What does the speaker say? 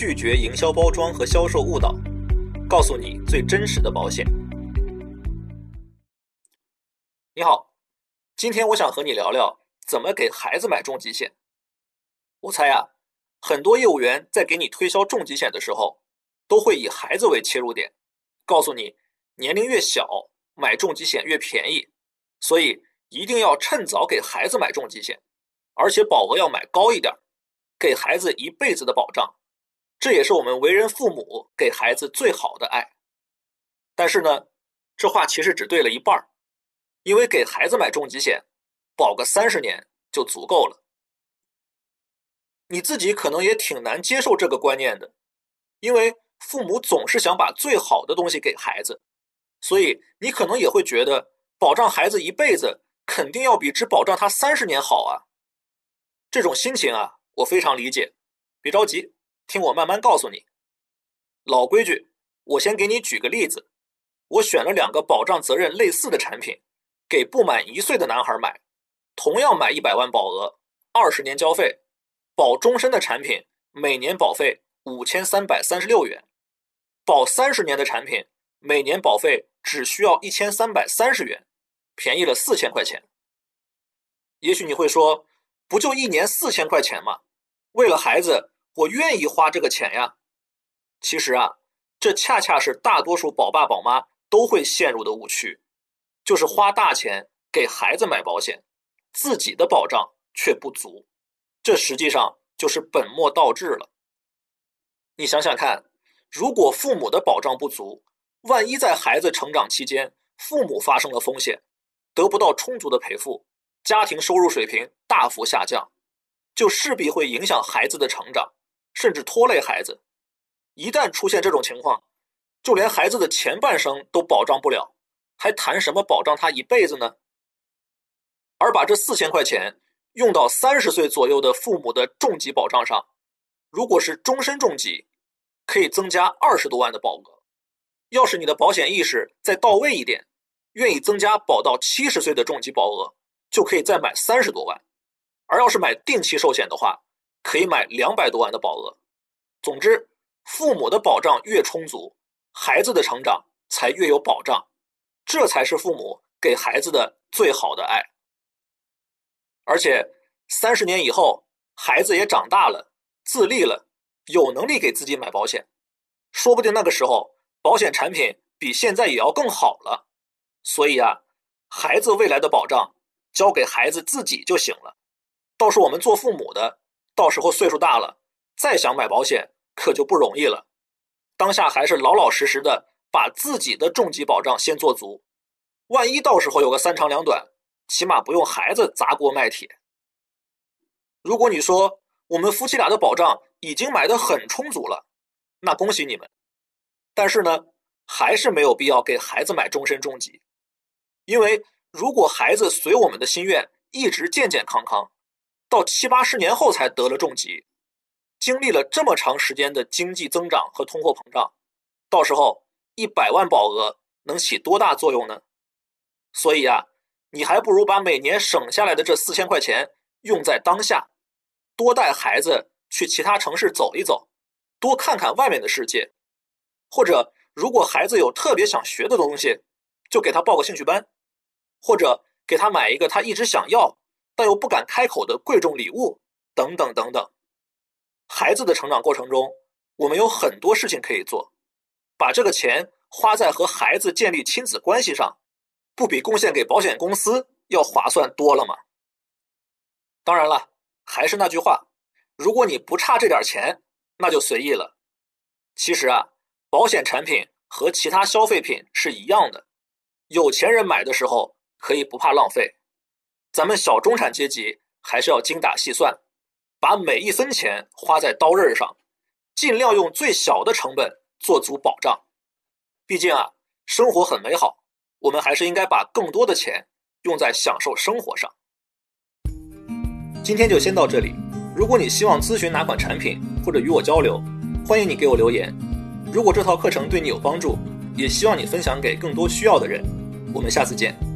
拒绝营销包装和销售误导，告诉你最真实的保险。你好，今天我想和你聊聊怎么给孩子买重疾险。我猜啊，很多业务员在给你推销重疾险的时候，都会以孩子为切入点，告诉你年龄越小买重疾险越便宜，所以一定要趁早给孩子买重疾险，而且保额要买高一点。给孩子一辈子的保障，这也是我们为人父母给孩子最好的爱。但是呢，这话其实只对了一半儿，因为给孩子买重疾险，保个三十年就足够了。你自己可能也挺难接受这个观念的，因为父母总是想把最好的东西给孩子，所以你可能也会觉得保障孩子一辈子肯定要比只保障他三十年好啊。这种心情啊。我非常理解，别着急，听我慢慢告诉你。老规矩，我先给你举个例子。我选了两个保障责任类似的产品，给不满一岁的男孩买，同样买一百万保额，二十年交费，保终身的产品每年保费五千三百三十六元，保三十年的产品每年保费只需要一千三百三十元，便宜了四千块钱。也许你会说。不就一年四千块钱吗？为了孩子，我愿意花这个钱呀。其实啊，这恰恰是大多数宝爸宝妈都会陷入的误区，就是花大钱给孩子买保险，自己的保障却不足，这实际上就是本末倒置了。你想想看，如果父母的保障不足，万一在孩子成长期间，父母发生了风险，得不到充足的赔付。家庭收入水平大幅下降，就势必会影响孩子的成长，甚至拖累孩子。一旦出现这种情况，就连孩子的前半生都保障不了，还谈什么保障他一辈子呢？而把这四千块钱用到三十岁左右的父母的重疾保障上，如果是终身重疾，可以增加二十多万的保额。要是你的保险意识再到位一点，愿意增加保到七十岁的重疾保额。就可以再买三十多万，而要是买定期寿险的话，可以买两百多万的保额。总之，父母的保障越充足，孩子的成长才越有保障，这才是父母给孩子的最好的爱。而且，三十年以后，孩子也长大了，自立了，有能力给自己买保险，说不定那个时候保险产品比现在也要更好了。所以啊，孩子未来的保障。交给孩子自己就行了，倒是我们做父母的，到时候岁数大了，再想买保险可就不容易了。当下还是老老实实的把自己的重疾保障先做足，万一到时候有个三长两短，起码不用孩子砸锅卖铁。如果你说我们夫妻俩的保障已经买的很充足了，那恭喜你们。但是呢，还是没有必要给孩子买终身重疾，因为。如果孩子随我们的心愿一直健健康康，到七八十年后才得了重疾，经历了这么长时间的经济增长和通货膨胀，到时候一百万保额能起多大作用呢？所以啊，你还不如把每年省下来的这四千块钱用在当下，多带孩子去其他城市走一走，多看看外面的世界，或者如果孩子有特别想学的东西，就给他报个兴趣班。或者给他买一个他一直想要但又不敢开口的贵重礼物，等等等等。孩子的成长过程中，我们有很多事情可以做，把这个钱花在和孩子建立亲子关系上，不比贡献给保险公司要划算多了吗？当然了，还是那句话，如果你不差这点钱，那就随意了。其实啊，保险产品和其他消费品是一样的，有钱人买的时候。可以不怕浪费，咱们小中产阶级还是要精打细算，把每一分钱花在刀刃上，尽量用最小的成本做足保障。毕竟啊，生活很美好，我们还是应该把更多的钱用在享受生活上。今天就先到这里。如果你希望咨询哪款产品或者与我交流，欢迎你给我留言。如果这套课程对你有帮助，也希望你分享给更多需要的人。我们下次见。